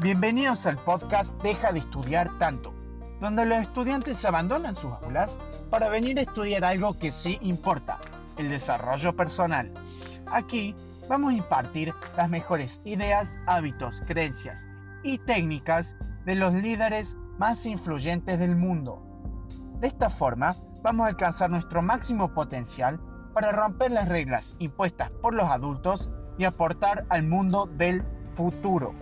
Bienvenidos al podcast Deja de estudiar tanto, donde los estudiantes abandonan sus aulas para venir a estudiar algo que sí importa, el desarrollo personal. Aquí vamos a impartir las mejores ideas, hábitos, creencias y técnicas de los líderes más influyentes del mundo. De esta forma, vamos a alcanzar nuestro máximo potencial para romper las reglas impuestas por los adultos y aportar al mundo del futuro.